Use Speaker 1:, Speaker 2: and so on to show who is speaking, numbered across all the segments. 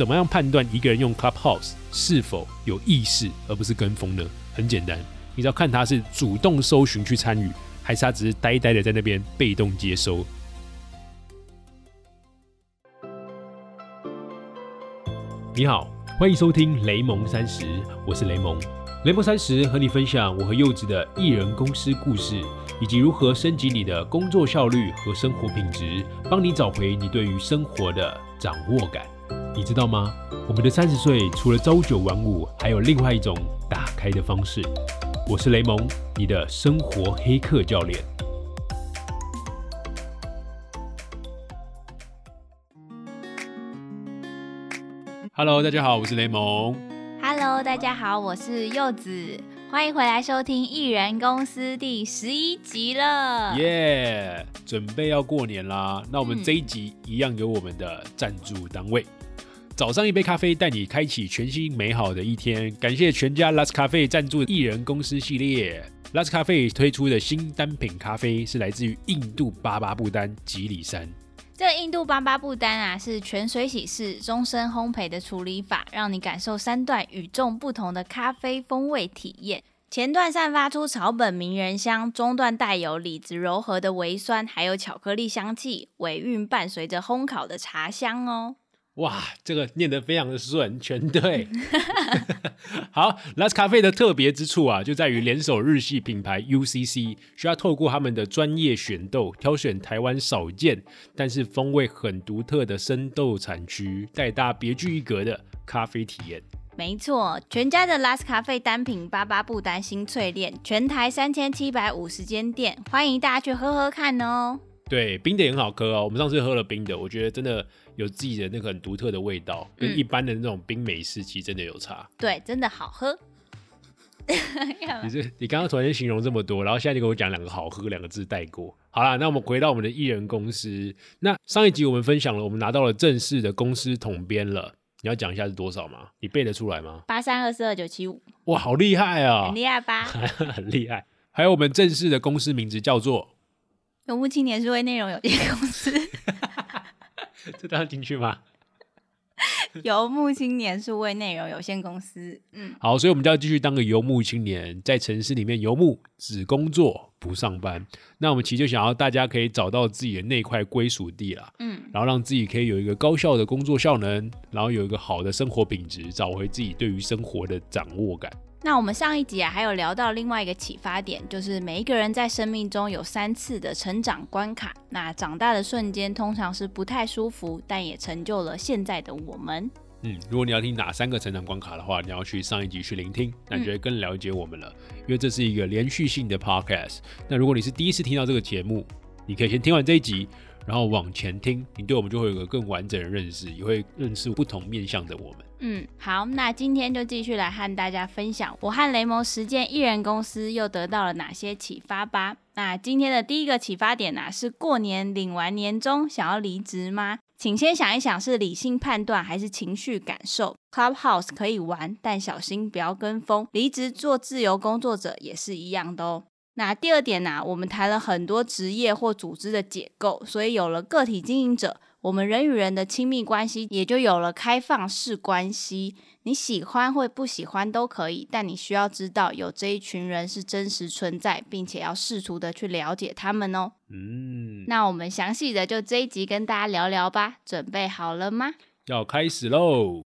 Speaker 1: 怎么样判断一个人用 Clubhouse 是否有意识，而不是跟风呢？很简单，你只要看他是主动搜寻去参与，还是他只是呆呆的在那边被动接收。你好，欢迎收听雷蒙三十，我是雷蒙。雷蒙三十和你分享我和柚子的艺人公司故事，以及如何升级你的工作效率和生活品质，帮你找回你对于生活的掌握感。你知道吗？我们的三十岁除了朝九晚五，还有另外一种打开的方式。我是雷蒙，你的生活黑客教练。Hello，大家好，我是雷蒙。
Speaker 2: Hello，大家好，我是柚子，欢迎回来收听艺人公司第十一集了。
Speaker 1: 耶准备要过年啦！那我们
Speaker 2: 嗯
Speaker 1: 这一集一样有我们的赞助单位。早上一杯咖啡，带你开启全新美好的一天。感谢全家 Last 咖啡赞助艺人公司系列。Last 咖啡推出的新单品咖啡是来自于印度巴巴布丹吉里山。
Speaker 2: 这个印度巴巴布丹啊，是全水洗式终身烘焙的处理法，让你感受三段与众不同的咖啡风味体验。前段散发出草本迷人香，中段带有李子柔和的微酸，还有巧克力香气，尾韵伴随着烘烤的茶香哦。
Speaker 1: 哇，这个念得非常的顺，全对。好，Last 咖啡的特别之处啊，就在于联手日系品牌 UCC，需要透过他们的专业选豆，挑选台湾少见但是风味很独特的生豆产区，带大家别具一格的咖啡体验。
Speaker 2: 没错，全家的 Last 咖啡单品巴巴布丹新淬炼，全台三千七百五十间店，欢迎大家去喝喝看哦。
Speaker 1: 对，冰的也很好喝哦。我们上次喝了冰的，我觉得真的有自己的那个很独特的味道，跟
Speaker 2: 嗯
Speaker 1: 一般的那种冰美式其实真的有差。
Speaker 2: 对，真的好喝。
Speaker 1: 你刚刚突然间形容这么多，然后现在就给我讲两个好喝两个字带过。好啦，那我们回到我们的艺人公司。那上一集我们分享了，我们拿到了正式的公司统编了。你要讲一下是多少吗？你背得出来吗？
Speaker 2: 八三二四二九七五，
Speaker 1: 哇，好厉害啊
Speaker 2: 很！厉害吧？
Speaker 1: 很厉害。还有我们正式的公司名字叫做，
Speaker 2: 永不青年数位内容有限公司，
Speaker 1: 这当然进去吗？
Speaker 2: 游牧青年数位内容有限公司。嗯，
Speaker 1: 好，所以我们就要继续当个游牧青年，在城市里面游牧，只工作不上班。那我们其实就想要大家可以找到自己的那块归属地啦。
Speaker 2: 嗯，
Speaker 1: 然后让自己可以有一个高效的工作效能，然后有一个好的生活品质，找回自己对于生活的掌握感。
Speaker 2: 那我们上一集啊，还有聊到另外一个启发点，就是每一个人在生命中有三次的成长关卡。那长大的瞬间通常是不太舒服，但也成就了现在的我们。
Speaker 1: 嗯，如果你要听哪三个成长关卡的话，你要去上一集去聆听，那你就会更了解我们了。因为这是一个连续性的 podcast。那如果你是第一次听到这个节目，你可以先听完这一集，然后往前听，你对我们就会有个更完整的认识，也会认识不同面向的我们。
Speaker 2: 嗯，好，那今天就继续来和大家分享我和雷蒙实践艺人公司又得到了哪些启发吧。那今天的第一个启发点呢、是过年领完年终想要离职吗？请先想一想是理性判断还是情绪感受。Clubhouse 可以玩，但小心不要跟风。离职做自由工作者也是一样的哦。那第二点呢、我们谈了很多职业或组织的解构，所以有了个体经营者，我们人与人的亲密关系也就有了开放式关系。你喜欢或不喜欢都可以，但你需要知道有这一群人是真实存在，并且要试图的去了解他们哦。
Speaker 1: 嗯，
Speaker 2: 那我们详细的就这一集跟大家聊聊吧，准备好了吗？
Speaker 1: 要开始喽。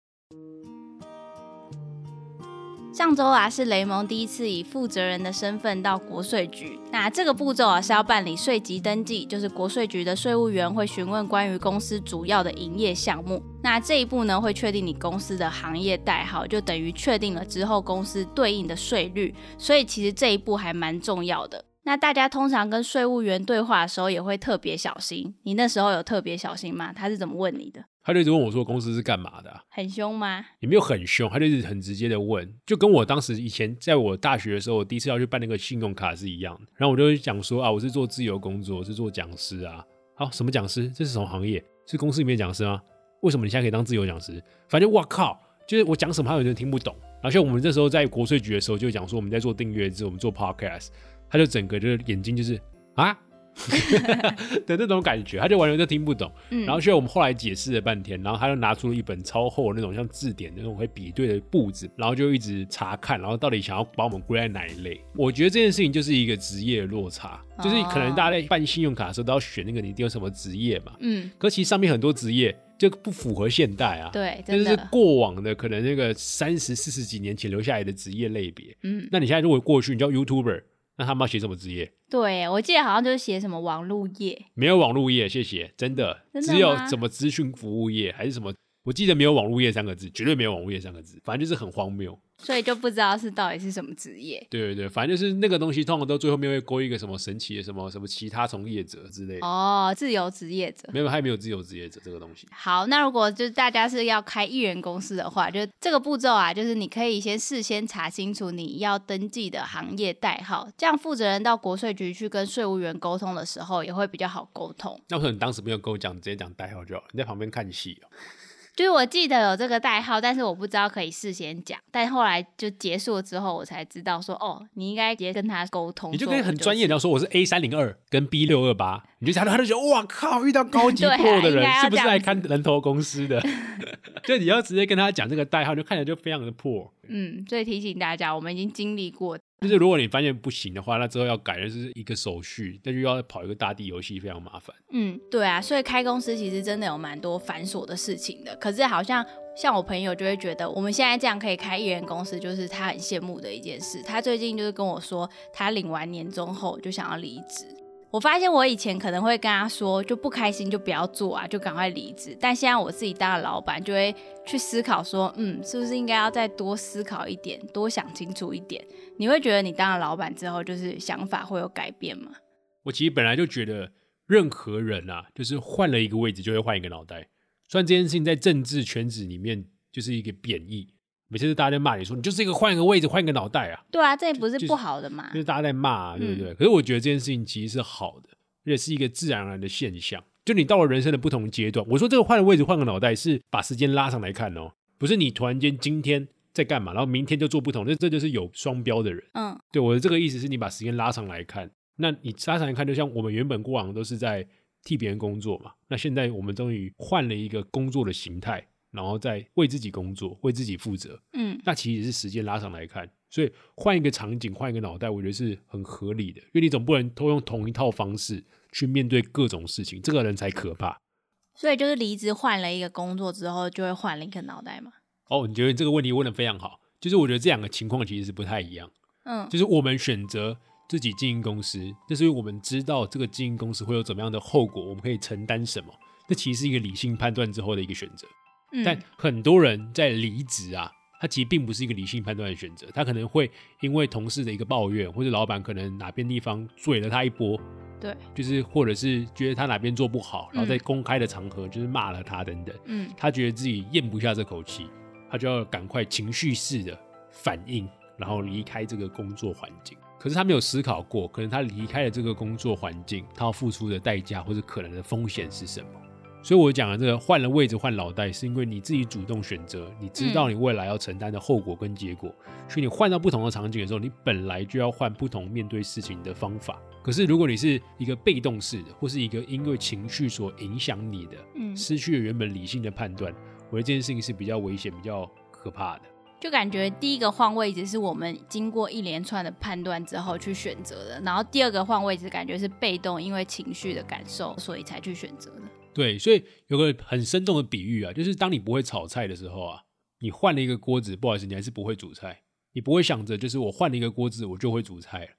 Speaker 2: 上周啊，是雷蒙第一次以负责人的身份到国税局。那这个步骤啊，是要办理税籍登记，就是国税局的税务员会询问关于公司主要的营业项目。那这一步呢，会确定你公司的行业代号，就等于确定了之后公司对应的税率。所以其实这一步还蛮重要的。那大家通常跟税务员对话的时候，也会特别小心。你那时候有特别小心吗？他是怎么问你的？
Speaker 1: 他就一直问我说公司是干嘛的啊、
Speaker 2: 很凶吗？
Speaker 1: 也没有很凶，他就是很直接的问，就跟我当时以前在我大学的时候，我第一次要去办那个信用卡是一样的。然后我就会讲说啊，我是做自由工作，我是做讲师啊。好，什么讲师？这是什么行业？是公司里面的讲师吗？为什么你现在可以当自由讲师？反正我靠，就是我讲什么，他有人听不懂。而且我们这时候在国税局的时候，就讲说我们在做订阅制，我们做 podcast，他就整个就是眼睛就是啊，的那种感觉，他就完全就听不懂。
Speaker 2: 嗯，
Speaker 1: 然后，所以我们后来解释了半天，然后他就拿出了一本超厚的那种像字典的那种会比对的簿子，然后就一直查看，然后到底想要把我们归在哪一类。我觉得这件事情就是一个职业落差，就是可能大家在办信用卡的时候都要选那个你一定有什么职业嘛。
Speaker 2: 嗯，
Speaker 1: 可其实上面很多职业就不符合现代啊。
Speaker 2: 对，
Speaker 1: 就是过往的可能那个三十四十几年前留下来的职业类别。
Speaker 2: 嗯，
Speaker 1: 那你现在如果过去你叫 YouTuber，那他们要写什么职业？
Speaker 2: 对，我记得好像就是写什么网路业，
Speaker 1: 没有网络业，谢谢，真的，
Speaker 2: 真的
Speaker 1: 只有
Speaker 2: 吗
Speaker 1: 什么资讯服务业还是什么，我记得没有网络业三个字，绝对没有网络业三个字，反正就是很荒谬。
Speaker 2: 所以就不知道是到底是什么职业。
Speaker 1: 对对对，反正就是那个东西，通常都最后面会勾一个什么神奇的什么什么其他从业者之类的。
Speaker 2: 哦，自由职业者。
Speaker 1: 没有，还没有自由职业者这个东西。
Speaker 2: 好，那如果就是大家是要开艺人公司的话，就这个步骤啊，就是你可以先事先查清楚你要登记的行业代号，这样负责人到国税局去跟税务员沟通的时候也会比较好沟通。
Speaker 1: 那为什么你当时没有跟我讲，直接讲代号就好？你在旁边看戏哦。
Speaker 2: 就是我记得有这个代号，但是我不知道可以事先讲，但后来就结束了之后，我才知道说，哦，你应该直接跟他沟通，
Speaker 1: 你就
Speaker 2: 说我
Speaker 1: 跟很专业，
Speaker 2: 是
Speaker 1: 的说我是 A 三零二跟 B 六二八，你就他他就觉得哇靠，遇到高级
Speaker 2: 对啊
Speaker 1: pro 的人是不是来看人头公司的？就你要直接跟他讲这个代号，就看起来就非常的破。
Speaker 2: 嗯，所以提醒大家，我们已经经历过，
Speaker 1: 就是如果你发现不行的话，那之后要改的是一个手续，那就要跑一个大地游戏，非常麻烦。
Speaker 2: 嗯，对啊，所以开公司其实真的有蛮多繁琐的事情的。可是好像像我朋友就会觉得，我们现在这样可以开艺人公司，就是他很羡慕的一件事。他最近就是跟我说，他领完年终后就想要离职。我发现我以前可能会跟他说，就不开心就不要做啊，就赶快离职。但现在我自己当了老板，就会去思考说，嗯，是不是应该要再多思考一点，多想清楚一点？你会觉得你当了老板之后，就是想法会有改变吗？
Speaker 1: 我其实本来就觉得，任何人啊，就是换了一个位置就会换一个脑袋。虽然这件事情在政治圈子里面就是一个贬义，每次大家在骂你说你就是一个换一个位置换一个脑袋啊，
Speaker 2: 对啊，这也不是不好的嘛
Speaker 1: 就。是大家在骂、啊，对不对？可是我觉得这件事情其实是好的，而且是一个自然而然的现象。就你到了人生的不同阶段，我说这个换个位置换个脑袋是把时间拉上来看哦，不是你突然间今天在干嘛，然后明天就做不同，那这就是有双标的人。
Speaker 2: 嗯
Speaker 1: 对我的这个意思是你把时间拉上来看，那你拉上来看，就像我们原本过往都是在替别人工作嘛，那现在我们终于换了一个工作的形态，然后再为自己工作，为自己负责。
Speaker 2: 嗯
Speaker 1: 那其实是时间拉上来看，所以换一个场景，换一个脑袋，我觉得是很合理的，因为你总不能都用同一套方式去面对各种事情，这个人才可怕。
Speaker 2: 所以就是离职换了一个工作之后，就会换了一个脑袋嘛。
Speaker 1: 哦，你觉得这个问题问的非常好，就是我觉得这两个情况其实是不太一样。
Speaker 2: 嗯
Speaker 1: 就是我们选择自己经营公司，那是因为我们知道这个经营公司会有怎么样的后果，我们可以承担什么。这其实是一个理性判断之后的一个选择。
Speaker 2: 嗯，
Speaker 1: 但很多人在离职啊，他其实并不是一个理性判断的选择，他可能会因为同事的一个抱怨，或者老板可能哪边地方嘴了他一波，
Speaker 2: 对，
Speaker 1: 就是或者是觉得他哪边做不好，然后在
Speaker 2: 嗯
Speaker 1: 公开的场合就是骂了他等等，
Speaker 2: 嗯。
Speaker 1: 他觉得自己咽不下这口气，他就要赶快情绪式的反应，然后离开这个工作环境。可是他没有思考过，可能他离开了这个工作环境，他要付出的代价或者可能的风险是什么？所以我讲的这个换了位置换脑袋，是因为你自己主动选择，你知道你未来要承担的后果跟结果，所以你换到不同的场景的时候，你本来就要换不同面对事情的方法。可是如果你是一个被动式的，或是一个因为情绪所影响你的，
Speaker 2: 嗯，
Speaker 1: 失去了原本理性的判断，我觉得这件事情是比较危险、比较可怕的。
Speaker 2: 就感觉第一个换位置是我们经过一连串的判断之后去选择的，然后第二个换位置感觉是被动，因为情绪的感受，所以才去选择的。
Speaker 1: 对，所以有个很生动的比喻啊，就是当你不会炒菜的时候啊，你换了一个锅子，不好意思，你还是不会煮菜，你不会想着就是我换了一个锅子，我就会煮菜了。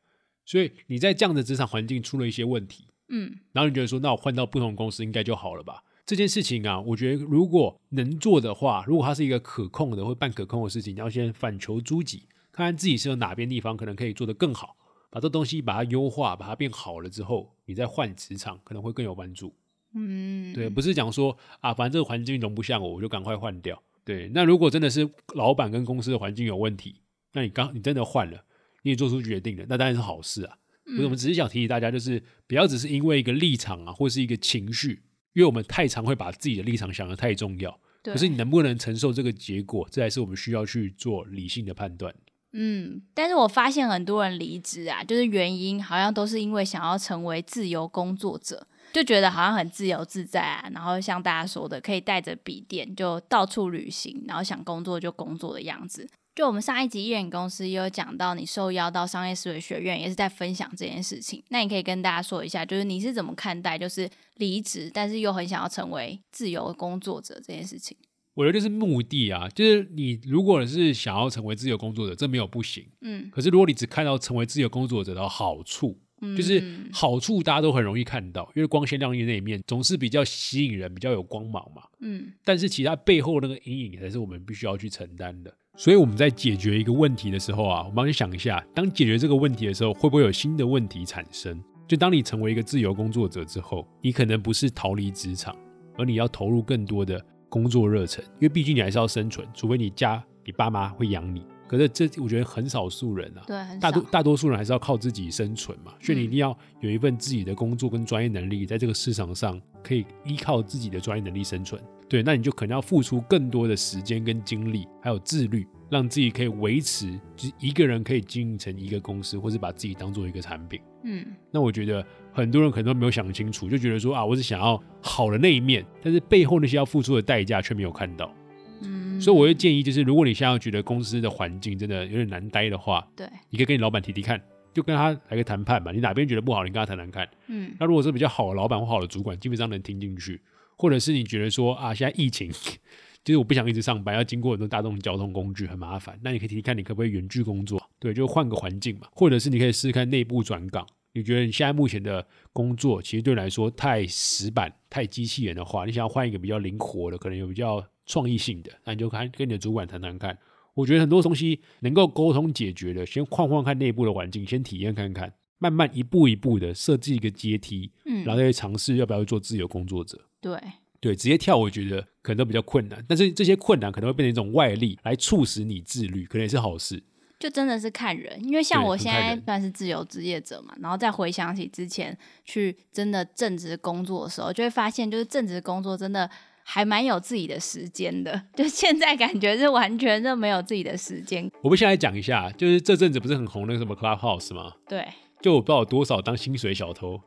Speaker 1: 所以你在这样的职场环境出了一些问题，
Speaker 2: 嗯
Speaker 1: 然后你觉得说，那我换到不同公司应该就好了吧？这件事情啊，我觉得如果能做的话，如果它是一个可控的或半可控的事情，你要先反求诸己，看看自己是有哪边地方可能可以做得更好，把这东西把它优化，把它变好了之后，你再换职场可能会更有帮助。
Speaker 2: 嗯，
Speaker 1: 对，不是讲说啊，反正这个环境容不下我，我就赶快换掉。对，那如果真的是老板跟公司的环境有问题，那你刚你真的换了，你也做出决定了，那当然是好事啊。我们只是想提醒大家，就是不要只是因为一个立场啊，或是一个情绪，因为我们太常会把自己的立场想得太重要。
Speaker 2: 对
Speaker 1: 可是你能不能承受这个结果，这才是我们需要去做理性的判断。
Speaker 2: 嗯，但是我发现很多人离职啊，就是原因好像都是因为想要成为自由工作者，就觉得好像很自由自在啊，然后像大家说的，可以带着笔电就到处旅行，然后想工作就工作的样子。就我们上一集艺人公司也有讲到，你受邀到商业思维学院，也是在分享这件事情。那你可以跟大家说一下，就是你是怎么看待，就是离职，但是又很想要成为自由工作者这件事情。
Speaker 1: 我觉得就是目的啊，就是你如果是想要成为自由工作者，这没有不行。
Speaker 2: 嗯，
Speaker 1: 可是如果你只看到成为自由工作者的好处，就是好处大家都很容易看到，因为光鲜亮丽那一面总是比较吸引人，比较有光芒嘛。
Speaker 2: 嗯，
Speaker 1: 但是其他背后那个阴影才是我们必须要去承担的。所以我们在解决一个问题的时候啊，我们帮你想一下，当解决这个问题的时候，会不会有新的问题产生？就当你成为一个自由工作者之后，你可能不是逃离职场，而你要投入更多的。工作热忱，因为毕竟你还是要生存，除非你家你爸妈会养你。可是这我觉得很少数人啊，
Speaker 2: 对，
Speaker 1: 大多大多数人还是要靠自己生存嘛。所以你一定要有一份自己的工作跟专业能力，在这个市场上可以依靠自己的专业能力生存。对，那你就可能要付出更多的时间跟精力，还有自律，让自己可以维持，就是一个人可以经营成一个公司，或是把自己当做一个产品。
Speaker 2: 嗯，
Speaker 1: 那我觉得很多人可能都没有想清楚，就觉得说啊，我是想要好的那一面，但是背后那些要付出的代价却没有看到。
Speaker 2: 嗯，
Speaker 1: 所以我会建议，就是如果你现在觉得公司的环境真的有点难待的话，
Speaker 2: 对，
Speaker 1: 你可以跟你老板提提看，就跟他来个谈判嘛。你哪边觉得不好，你跟他谈谈看。
Speaker 2: 嗯，
Speaker 1: 那如果是比较好的老板或好的主管，基本上能听进去。或者是你觉得说啊，现在疫情，就是我不想一直上班，要经过很多大众交通工具很麻烦，那你可以提提看，你可不可以远距工作？对，就换个环境嘛。或者是你可以试试看内部转岗。你觉得你现在目前的工作其实对你来说太死板、太机器人的话，你想要换一个比较灵活的，可能有比较创意性的，那你就看跟你的主管谈谈看。我觉得很多东西能够沟通解决的，先换换看内部的环境，先体验看看，慢慢一步一步的设置一个阶梯，
Speaker 2: 嗯，
Speaker 1: 然后再尝试要不要做自由工作者。
Speaker 2: 对
Speaker 1: 对，直接跳我觉得可能都比较困难，但是这些困难可能会变成一种外力来促使你自律，可能也是好事。
Speaker 2: 就真的是看人，因为像我现在算是自由职业者嘛，然后再回想起之前去真的正职工作的时候，就会发现，就是正职工作真的还蛮有自己的时间的。就现在感觉是完全就没有自己的时间。
Speaker 1: 我们现在讲一下，就是这阵子不是很红那个什么 Clubhouse 吗？
Speaker 2: 对，
Speaker 1: 就我不知道有多少当薪水小偷，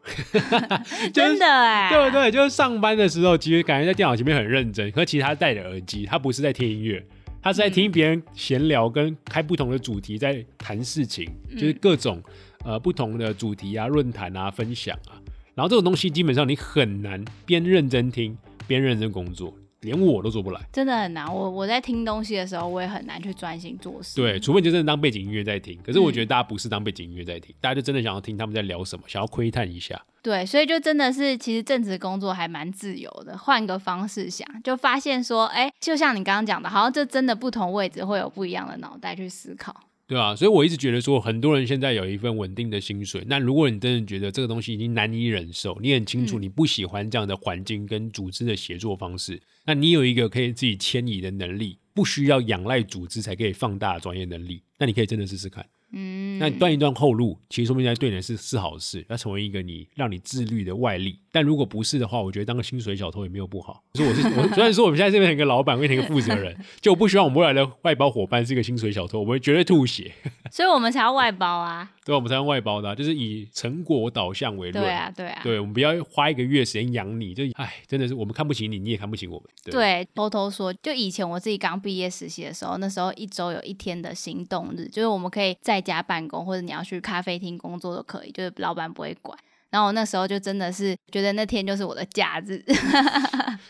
Speaker 2: 真的哎、
Speaker 1: 对不对？就是上班的时候，其实感觉在电脑前面很认真，可是其实他戴着耳机，他不是在听音乐，他是在听别人闲聊，跟开不同的主题在谈事情，就是各种呃不同的主题啊、论坛啊、分享啊。然后这种东西基本上你很难边认真听边认真工作，连我都做不来。
Speaker 2: 真的很难。我我在听东西的时候，我也很难去专心做事。
Speaker 1: 对，除非你就真的当背景音乐在听。可是我觉得大家不是当背景音乐在听，大家就真的想要听他们在聊什么，想要窥探一下。
Speaker 2: 对，所以就真的是，其实正职工作还蛮自由的。换个方式想，就发现说，哎，就像你刚刚讲的，好像这真的不同位置会有不一样的脑袋去思考。
Speaker 1: 对啊，所以我一直觉得说，很多人现在有一份稳定的薪水。那如果你真的觉得这个东西已经难以忍受，你很清楚你不喜欢这样的环境跟组织的协作方式，那你有一个可以自己迁移的能力，不需要仰赖组织才可以放大专业能力，那你可以真的试试看。
Speaker 2: 嗯，
Speaker 1: 那你断一段后路，其实说明在对你是是好事，要成为一个你让你自律的外力。但如果不是的话，我觉得当个薪水小偷也没有不好。所以我是 我虽然说我们现在这边一个老板，变成一个负责人，就我不希望我们未来的外包伙伴是一个薪水小偷，我们绝对吐血。
Speaker 2: 所以我们才要外包啊。
Speaker 1: 对？我们才用外包的啊、就是以成果导向为论。
Speaker 2: 对啊，对啊。
Speaker 1: 对我们不要花一个月时间养你，就哎，真的是我们看不起你，你也看不起我们。对，
Speaker 2: 对，偷偷说，就以前我自己刚毕业实习的时候，那时候一周有一天的行动日，就是我们可以在家办公，或者你要去咖啡厅工作都可以，就是老板不会管。然后我那时候就真的是觉得那天就是我的假日，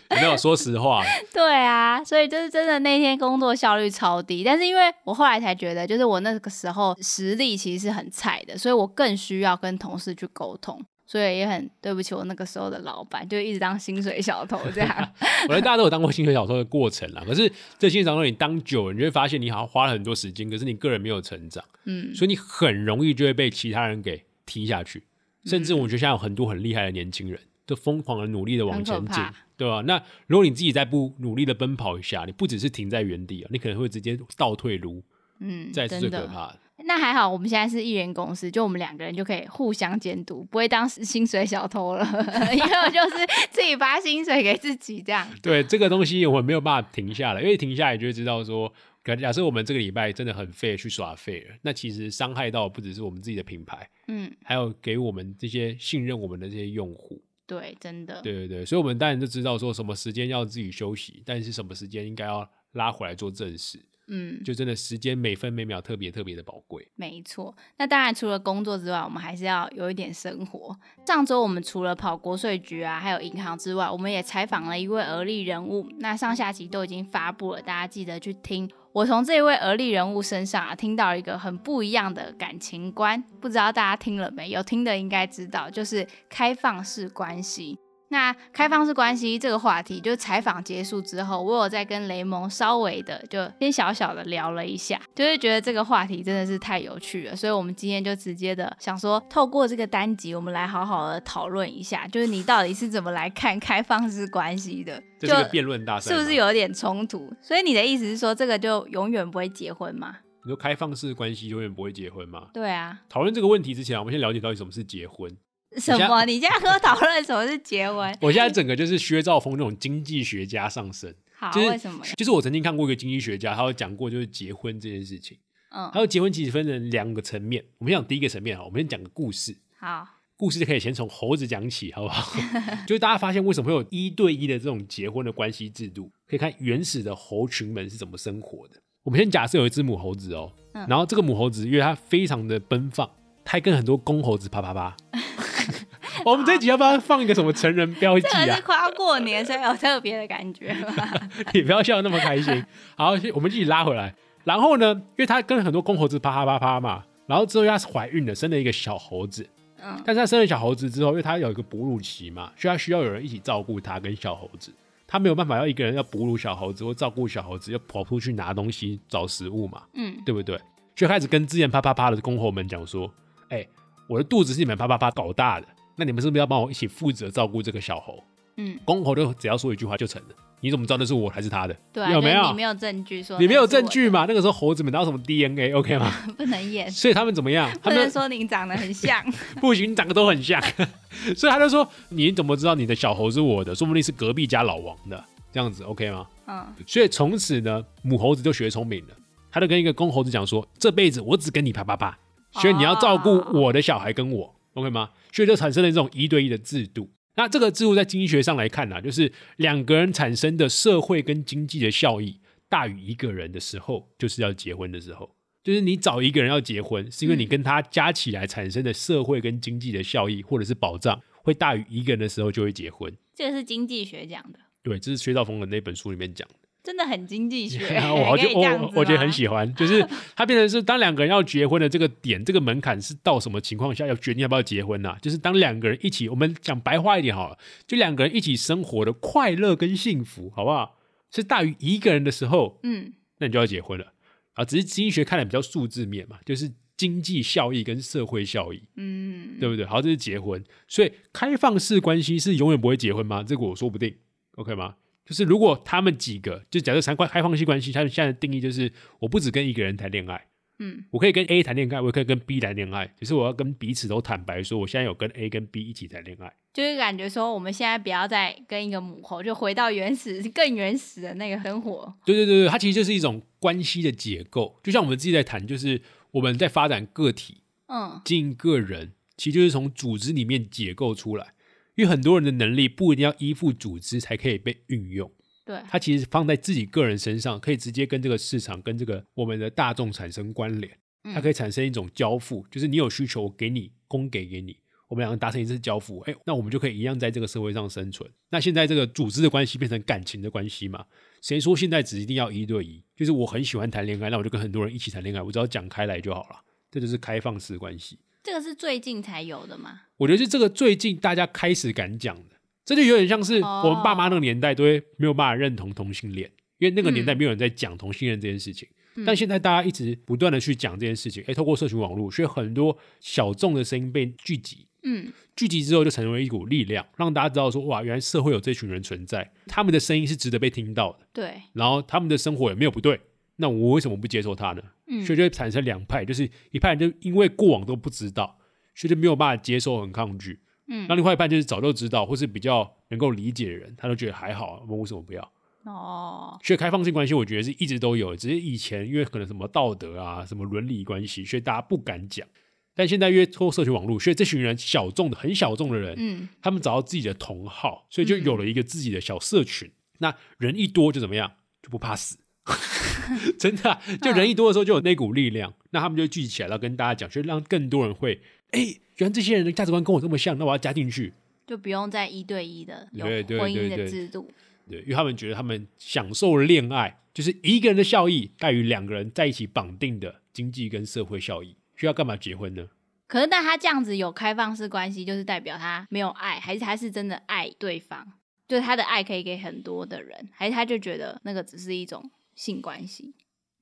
Speaker 1: 有 没有？说实话，
Speaker 2: 对啊，所以就是真的那天工作效率超低。但是因为我后来才觉得，就是我那个时候实力其实是很菜的，所以我更需要跟同事去沟通，所以也很对不起我那个时候的老板，就一直当薪水小偷这样。
Speaker 1: 我觉得大家都有当过薪水小偷的过程啦。可是这薪水小偷你当久了，你就会发现你好像花了很多时间，可是你个人没有成长，
Speaker 2: 嗯，
Speaker 1: 所以你很容易就会被其他人给踢下去。甚至我觉得现在有很多很厉害的年轻人，都疯狂的努力的往前进对吧？那如果你自己再不努力的奔跑一下，你不只是停在原地啊，你可能会直接倒退路，
Speaker 2: 嗯，
Speaker 1: 这才是最。可怕的。
Speaker 2: 那还好，我们现在是艺人公司，就我们两个人就可以互相监督，不会当薪水小偷了，因为我就是自己发薪水给自己这样。
Speaker 1: 对这个东西，我们没有办法停下来，因为停下来就会知道说，假假设我们这个礼拜真的很废去耍废了，那其实伤害到不只是我们自己的品牌，
Speaker 2: 嗯，
Speaker 1: 还有给我们这些信任我们的这些用户。
Speaker 2: 对，真的，
Speaker 1: 对对对，所以我们当然就知道说什么时间要自己休息，但是什么时间应该要拉回来做正事。
Speaker 2: 嗯，
Speaker 1: 就真的时间每分每秒特别特别的宝贵。
Speaker 2: 没错。那当然，除了工作之外，我们还是要有一点生活。上周我们除了跑国税局啊，还有银行之外，我们也采访了一位而立人物。那上下集都已经发布了，大家记得去听。我从这位而立人物身上啊，听到一个很不一样的感情观，不知道大家听了没有？听的应该知道，就是开放式关系。那开放式关系这个话题，就采访结束之后，我有在跟雷蒙稍微的就先小小的聊了一下，就是觉得这个话题真的是太有趣了，所以我们今天就直接的想说，透过这个单集，我们来好好的讨论一下，就是你到底是怎么来看开放式关系的？
Speaker 1: 这是个辩论大赛，
Speaker 2: 是不是有一点冲突？所以你的意思是说，这个就永远不会结婚吗？
Speaker 1: 你说开放式关系永远不会结婚吗？
Speaker 2: 对啊。
Speaker 1: 讨论这个问题之前，我们先了解到底什么是结婚。
Speaker 2: 什么？你现在和我讨论什么是结婚？
Speaker 1: 我现在整个就是薛兆丰那种经济学家上身。
Speaker 2: 好，
Speaker 1: 为
Speaker 2: 什么？
Speaker 1: 就是我曾经看过一个经济学家，他有讲过就是结婚这件事情。嗯，他说结婚其实分成两个层面。我们讲第一个层面哈，我们先讲个故事。
Speaker 2: 好，
Speaker 1: 故事就可以先从猴子讲起，好不好？就是大家发现为什么会有一对一的这种结婚的关系制度，可以看原始的猴群们是怎么生活的。我们先假设有一只母猴子哦，然后这个母猴子因为它非常的奔放，它跟很多公猴子啪啪啪。我们这集要不要放一个什么成人标记啊？
Speaker 2: 是快要过年，所以有特别的感觉
Speaker 1: 你不要笑那么开心。好，我们继续拉回来。然后呢，因为她跟很多公猴子啪啪啪啪嘛，然后之后她是怀孕了，生了一个小猴子。嗯。但是她生了小猴子之后，因为她有一个哺乳期嘛，所以她需要有人一起照顾她跟小猴子。她没有办法要一个人要哺乳小猴子或照顾小猴子，要跑出去拿东西找食物嘛。嗯。对不对？就开始跟之前啪啪啪的公猴们讲说：“哎，我的肚子是你们啪啪啪搞大的。”那你们是不是要帮我一起负责照顾这个小猴？嗯，公猴就只要说一句话就成了。你怎么知道那是我还是他的？
Speaker 2: 对，
Speaker 1: 有没有？
Speaker 2: 你没有证据说？
Speaker 1: 你没有证据嘛？那个时候猴子们哪有什么 DNA？OK 吗？
Speaker 2: 不能演。
Speaker 1: 所以他们怎么样？
Speaker 2: 他们说你长得很像。
Speaker 1: 不行，你长得都很像。所以他就说：你怎么知道你的小猴是我的？说不定是隔壁家老王的。这样子 OK 吗？嗯。所以从此呢，母猴子就学聪明了，他就跟一个公猴子讲说：这辈子我只跟你啪啪啪，所以你要照顾我的小孩跟我。OK 吗？所以就产生了这种一对一的制度。那这个制度在经济学上来看呢，就是两个人产生的社会跟经济的效益大于一个人的时候，就是要结婚的时候。就是你找一个人要结婚，是因为你跟他加起来产生的社会跟经济的效益或者是保障会大于一个人的时候，就会结婚。
Speaker 2: 这个是经济学讲的。
Speaker 1: 对，这是薛兆丰的那本书里面讲的。
Speaker 2: 真的很经济学，
Speaker 1: 我 就我我觉得很喜欢，就是它变成是当两个人要结婚的这个点，这个门槛是到什么情况下要决定要不要结婚呢？就是当两个人一起，我们讲白话一点好了，就两个人一起生活的快乐跟幸福，好不好？是大于一个人的时候，嗯，那你就要结婚了啊。只是经济学看的比较数字面嘛，就是经济效益跟社会效益，嗯，对不对？好，这是结婚，所以开放式关系是永远不会结婚吗？这个我说不定，OK 吗？就是如果他们几个，就假设三块开放性关系，他们现在的定义就是，我不只跟一个人谈恋爱，嗯，我可以跟 A 谈恋爱，我也可以跟 B 谈恋爱，只是我要跟彼此都坦白说，我现在有跟 A 跟 B 一起谈恋爱，
Speaker 2: 就是感觉说，我们现在不要再跟一个母猴，就回到原始更原始的那个生活。
Speaker 1: 对对对对，它其实就是一种关系的解构，就像我们自己在谈，就是我们在发展个体，嗯，经营个人，其实就是从组织里面解构出来。因为很多人的能力不一定要依附组织才可以被运用，
Speaker 2: 对，
Speaker 1: 它其实放在自己个人身上，可以直接跟这个市场、跟这个我们的大众产生关联，它可以产生一种交付，就是你有需求，我给你供给给你，我们两个达成一次交付，哎，那我们就可以一样在这个社会上生存。那现在这个组织的关系变成感情的关系嘛？谁说现在只一定要一对一？就是我很喜欢谈恋爱，那我就跟很多人一起谈恋爱，我只要讲开来就好了，这就是开放式关系。
Speaker 2: 这个是最近才有的吗？
Speaker 1: 我觉得是这个最近大家开始敢讲的，这就有点像是我们爸妈那个年代都会没有办法认同同性恋，因为那个年代没有人在讲同性恋这件事情。但现在大家一直不断的去讲这件事情，哎，透过社群网络，所以很多小众的声音被聚集，嗯，聚集之后就成为一股力量，让大家知道说，哇，原来社会有这群人存在，他们的声音是值得被听到的，
Speaker 2: 对，
Speaker 1: 然后他们的生活也没有不对。那我为什么不接受他呢？所以就会产生两派，就是一派就因为过往都不知道，所以就没有办法接受，很抗拒。嗯，那另外一半就是早就知道或是比较能够理解的人，他都觉得还好，我们为什么不要？
Speaker 2: 哦，
Speaker 1: 所以开放性关系，我觉得是一直都有，只是以前因为可能什么道德啊、什么伦理关系，所以大家不敢讲。但现在因为透过社群网络，所以这群人小众的、很小众的人，
Speaker 2: 嗯，
Speaker 1: 他们找到自己的同好，所以就有了一个自己的小社群。那人一多就怎么样？就不怕死。真的啊、就人一多的时候，就有那股力量，那他们就聚集起来，然后跟大家讲，就让更多人会，哎、原来这些人的价值观跟我这么像，那我要加进去。
Speaker 2: 就不用再一对一的有婚姻的制度。
Speaker 1: 对，因为他们觉得他们享受恋爱，就是一个人的效益大于两个人在一起绑定的经济跟社会效益。需要干嘛结婚呢？
Speaker 2: 可是，但他这样子有开放式关系，就是代表他没有爱，还是他是真的爱对方？就是他的爱可以给很多的人，还是他就觉得那个只是一种性关系？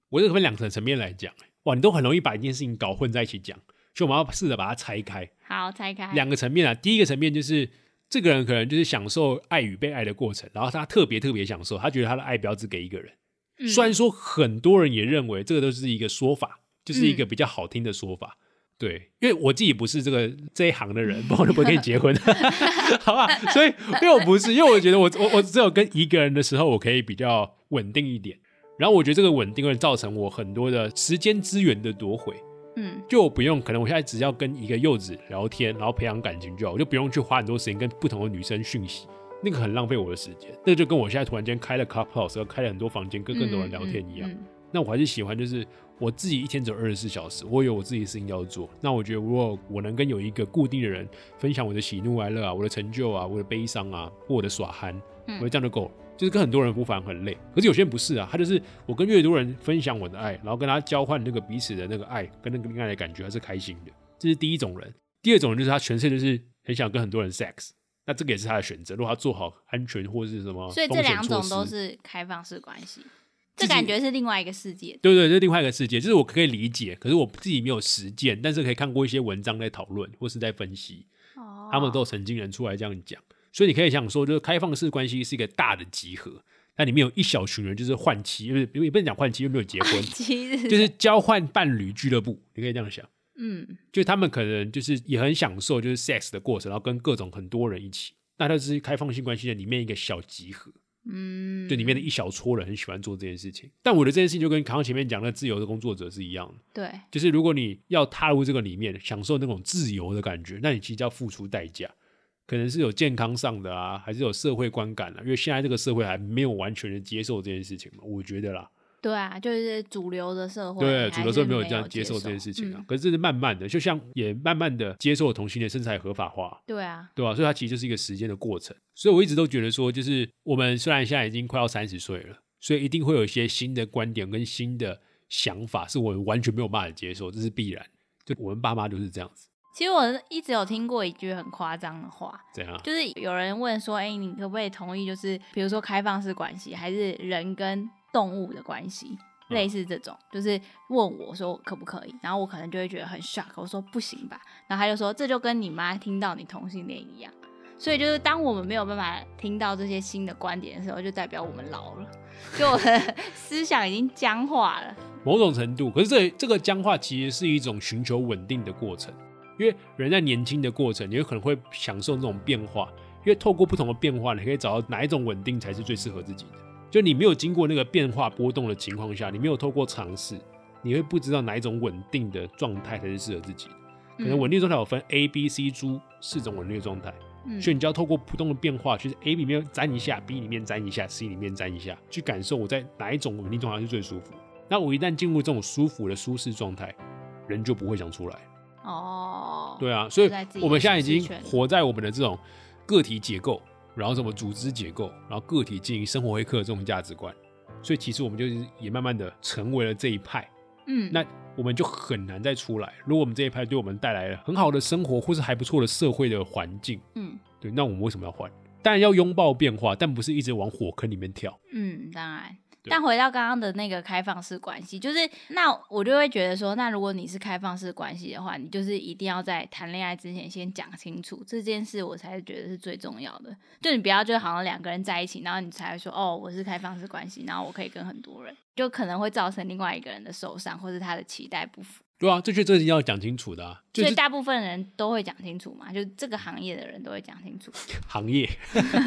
Speaker 1: 我这个分两层层面来讲，哇，你都很容易把一件事情搞混在一起讲，所以我们要试着把它拆开。
Speaker 2: 好，拆开。
Speaker 1: 两个层面啊，第一个层面就是这个人可能就是享受爱与被爱的过程，然后他特别特别享受，他觉得他的爱不要只给一个人。
Speaker 2: 嗯
Speaker 1: 虽然说很多人也认为这个都是一个说法，就是一个比较好听的说法。对，因为我自己不是这个这一行的人，不然我就不会跟你结婚 好吧？所以因为我不是，因为我觉得我我我只有跟一个人的时候，我可以比较稳定一点。然后我觉得这个稳定会造成我很多的时间资源的夺回。
Speaker 2: 嗯
Speaker 1: 就我不用，可能我现在只要跟一个柚子聊天，然后培养感情就好，我就不用去花很多时间跟不同的女生讯息，那个很浪费我的时间。那个就跟我现在突然间开了 Clubhouse，开了很多房间跟更多人聊天一样。
Speaker 2: 嗯嗯
Speaker 1: 那我还是喜欢，就是我自己一天只有二十四小时，我有我自己的事情要做。那我觉得，如果我能跟有一个固定的人分享我的喜怒哀乐啊，我的成就啊，我的悲伤啊，或我的耍憨，
Speaker 2: 嗯
Speaker 1: 我觉得这样就够了。就是跟很多人不反很累，可是有些人不是啊，他就是我跟越多人分享我的爱，然后跟他交换那个彼此的那个爱跟那个恋爱的感觉，他是开心的。这是第一种人。第二种人就是他全世界就是很想跟很多人 sex，那这个也是他的选择。如果他做好安全或是什么
Speaker 2: 所以这两种都是开放式关系，这感觉是另外一个世界。
Speaker 1: 对对，这是另外一个世界，就是我可以理解，可是我自己没有实践，但是可以看过一些文章在讨论或是在分析，
Speaker 2: 哦
Speaker 1: 他们都有曾经人出来这样讲，所以你可以想说，就是开放式关系是一个大的集合，那里面有一小群人就是换妻，因为也不能讲换妻，因为没有结婚，就是交换伴侣俱乐部，你可以这样想，
Speaker 2: 嗯
Speaker 1: 就他们可能就是也很享受就是 sex 的过程，然后跟各种很多人一起，那它是开放性关系的里面一个小集合。
Speaker 2: 嗯，
Speaker 1: 就里面的一小撮人很喜欢做这件事情，但我的这件事情就跟刚刚前面讲的自由的工作者是一样的，
Speaker 2: 对，
Speaker 1: 就是如果你要踏入这个里面，享受那种自由的感觉，那你其实要付出代价，可能是有健康上的啊，还是有社会观感啊，因为现在这个社会还没有完全的接受这件事情嘛，我觉得啦，
Speaker 2: 对啊，就是主流的社会，
Speaker 1: 对，主流社会没有这样接受这件事情啊，
Speaker 2: 嗯
Speaker 1: 可是这是慢慢的，就像也慢慢的接受同性恋，身材合法化，
Speaker 2: 对啊，
Speaker 1: 对吧、所以它其实就是一个时间的过程。所以我一直都觉得说，就是我们虽然现在已经快要三十岁了，所以一定会有一些新的观点跟新的想法，是我们完全没有办法接受，这是必然。就我们爸妈就是这样子，
Speaker 2: 其实我一直有听过一句很夸张的话，
Speaker 1: 怎样。
Speaker 2: 就是有人问说，哎、你可不可以同意，就是比如说开放式关系，还是人跟动物的关系，
Speaker 1: 嗯
Speaker 2: 类似这种，就是问我说可不可以，然后我可能就会觉得很 shock，我说不行吧，然后他就说这就跟你妈听到你同性恋一样。所以就是当我们没有办法听到这些新的观点的时候，就代表我们老了，就我的 思想已经僵化了。
Speaker 1: 某种程度，可是这这个僵化其实是一种寻求稳定的过程，因为人在年轻的过程，你有可能会享受这种变化，因为透过不同的变化，你可以找到哪一种稳定才是最适合自己的。就你没有经过那个变化波动的情况下，你没有透过尝试，你会不知道哪一种稳定的状态才是适合自己的。可能稳定状态有分 A、B、C 猪四种稳定的状态，
Speaker 2: 嗯
Speaker 1: 所以你就要透过不断的变化，就是 A 里面粘一下，B 里面粘一下，C 里面粘一下，去感受我在哪一种稳定状态是最舒服。那我一旦进入这种舒服的舒适状态，人就不会想出来。
Speaker 2: 哦，
Speaker 1: 对啊，所以我们现在已经活在我们的这种个体结构，然后什么组织结构，然后个体经营生活黑客这种价值观，所以其实我们就是也慢慢的成为了这一派。
Speaker 2: 嗯，
Speaker 1: 那我们就很难再出来。如果我们这一派对我们带来了很好的生活，或是还不错的社会的环境，
Speaker 2: 嗯
Speaker 1: 对，那我们为什么要换？当然要拥抱变化，但不是一直往火坑里面跳。
Speaker 2: 嗯，当然。但回到刚刚的那个开放式关系，就是那我就会觉得说，那如果你是开放式关系的话，你就是一定要在谈恋爱之前先讲清楚这件事，我才觉得是最重要的。就你不要就好像两个人在一起，然后你才会说哦，我是开放式关系，然后我可以跟很多人，就可能会造成另外一个人的受伤，或是他的期待不符。
Speaker 1: 对啊，这些这是要讲清楚的啊，就是
Speaker 2: 所以大部分人都会讲清楚嘛，就这个行业的人都会讲清楚。
Speaker 1: 行业，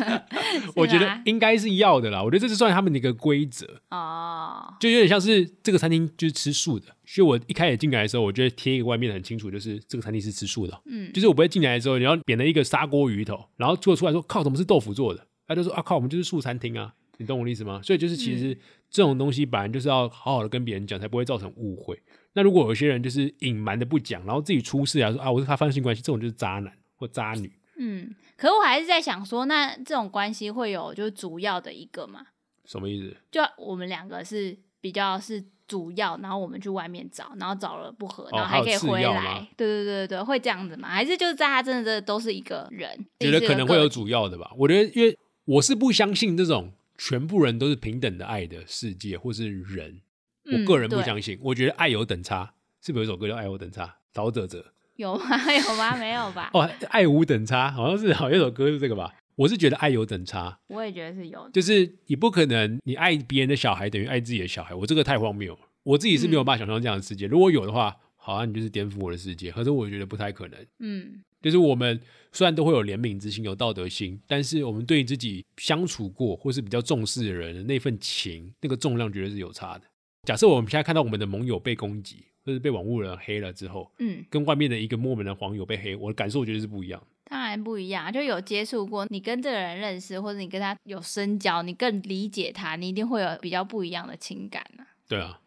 Speaker 1: 我觉得
Speaker 2: 吗
Speaker 1: 应该是要的啦。我觉得这是算他们的一个规则，
Speaker 2: 哦，
Speaker 1: 就有点像是这个餐厅就是吃素的，所以我一开始进来的时候，我就会贴一个外面很清楚，就是这个餐厅是吃素的哦。
Speaker 2: 嗯，
Speaker 1: 就是我不会进来的时候，你要点了一个砂锅鱼头，然后做出来说靠，怎么是豆腐做的？他就说啊靠，我们就是素餐厅啊，你懂我的意思吗？所以就是其实这种东西本来就是要好好的跟别人讲，才不会造成误会。那如果有些人就是隐瞒的不讲，然后自己出事啊，说啊我是他发生性关系，这种就是渣男或渣女。
Speaker 2: 嗯，可是我还是在想说，那这种关系会有就是主要的一个嘛？
Speaker 1: 什么意思？
Speaker 2: 就我们两个是比较是主要，然后我们去外面找，然后找了不合，然后
Speaker 1: 哦还
Speaker 2: 可以回来。对对对对对，会这样子吗？还是就是大家真的都是一个人？
Speaker 1: 觉得可能会有
Speaker 2: 主
Speaker 1: 主要的吧。我觉得，因为我是不相信这种全部人都是平等的爱的世界，或是人。我个人不相信，我觉得爱有等差。是不是有一首歌叫《爱有等差》？陶喆者
Speaker 2: 有吗？有吗？没有吧？
Speaker 1: 哦，爱无等差，好像是好像有一首歌是这个吧？我是觉得爱有等差，
Speaker 2: 我也觉得是有。
Speaker 1: 就是你不可能你爱别人的小孩等于爱自己的小孩，我这个太荒谬了。我自己是没有办法想象这样的世界。如果有的话，好像你就是颠覆我的世界。可是我觉得不太可能。
Speaker 2: 嗯
Speaker 1: 就是我们虽然都会有怜悯之心、有道德心，但是我们对自己相处过或是比较重视的人的那份情，那个重量绝对是有差的。假设我们现在看到我们的盟友被攻击，或是被网络人黑了之后，
Speaker 2: 嗯，
Speaker 1: 跟外面的一个陌门的网友被黑，我的感受我觉得是不一样。
Speaker 2: 当然不一样，就有接触过，你跟这个人认识，或者你跟他有深交，你更理解他，你一定会有比较不一样的情感呢、
Speaker 1: 对啊，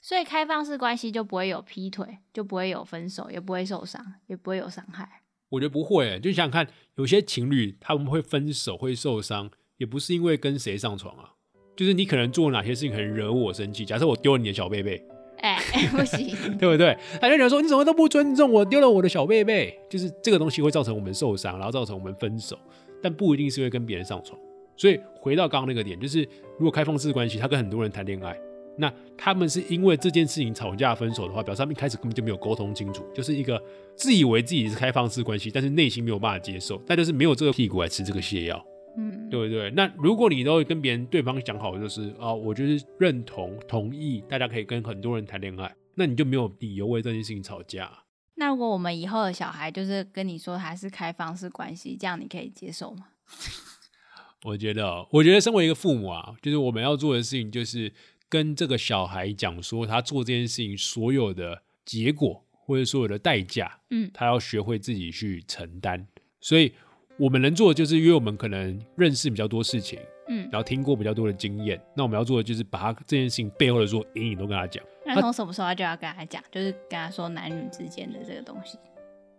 Speaker 2: 所以开放式关系就不会有劈腿，就不会有分手，也不会受伤，也不会有伤害。
Speaker 1: 我觉得不会、就想想看，有些情侣他们会分手、会受伤，也不是因为跟谁上床啊，就是你可能做哪些事情很惹我生气。假设我丢了你的小贝贝，
Speaker 2: 哎、不行，
Speaker 1: 对不对？他就觉得说你怎么都不尊重我，丢了我的小贝贝，就是这个东西会造成我们受伤，然后造成我们分手，但不一定是会跟别人上床。所以回到刚刚那个点，就是如果开放式关系，他跟很多人谈恋爱，那他们是因为这件事情吵架分手的话，表示他们一开始根本就没有沟通清楚，就是一个自以为自己是开放式关系，但是内心没有办法接受，那就是没有这个屁股来吃这个泻药。
Speaker 2: 嗯，
Speaker 1: 对不对？那如果你都跟别人对方讲好，就是啊、我就是认同同意，大家可以跟很多人谈恋爱，那你就没有理由为这件事情吵架。
Speaker 2: 那如果我们以后的小孩就是跟你说他是开放式关系，这样你可以接受吗？
Speaker 1: 我觉得哦，我觉得身为一个父母啊，就是我们要做的事情，就是跟这个小孩讲说，他做这件事情所有的结果或者所有的代价，
Speaker 2: 嗯
Speaker 1: 他要学会自己去承担。所以我们能做的就是，因为我们可能认识比较多事情，
Speaker 2: 嗯，
Speaker 1: 然后听过比较多的经验，那我们要做的就是把他这件事情背后的所有阴影都跟他讲。
Speaker 2: 那从什么时候就要跟他讲？就是跟他说男女之间的这个东西。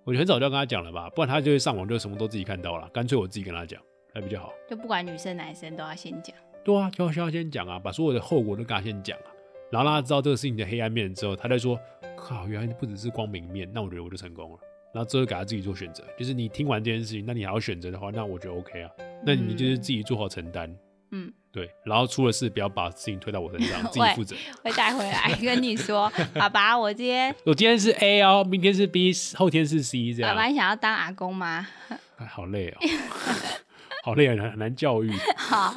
Speaker 1: 我觉得很早就要跟他讲了吧，不然他就会上网就什么都自己看到了。干脆我自己跟他讲，还比较好。
Speaker 2: 就不管女生男生都要先讲。
Speaker 1: 对啊，就要先讲啊，把所有的后果都跟他先讲啊，然后让他知道这个事情的黑暗面之后，他再说，靠，原来不只是光明面，那我觉得我就成功了。然后之后给他自己做选择，就是你听完这件事情，那你还要选择的话，那我觉得 OK 啊，那你就是自己做好承担，
Speaker 2: 嗯，
Speaker 1: 对，然后出了事不要把事情推到我身上，自己
Speaker 2: 喂
Speaker 1: 负责。
Speaker 2: 会带回来跟你说，爸爸，我今天
Speaker 1: 我今天是 A 哦，明天是 B，后天是 C，这样，
Speaker 2: 爸爸，你想要当阿公吗？
Speaker 1: 哎，好累哦，好累啊，很难教育。
Speaker 2: 好，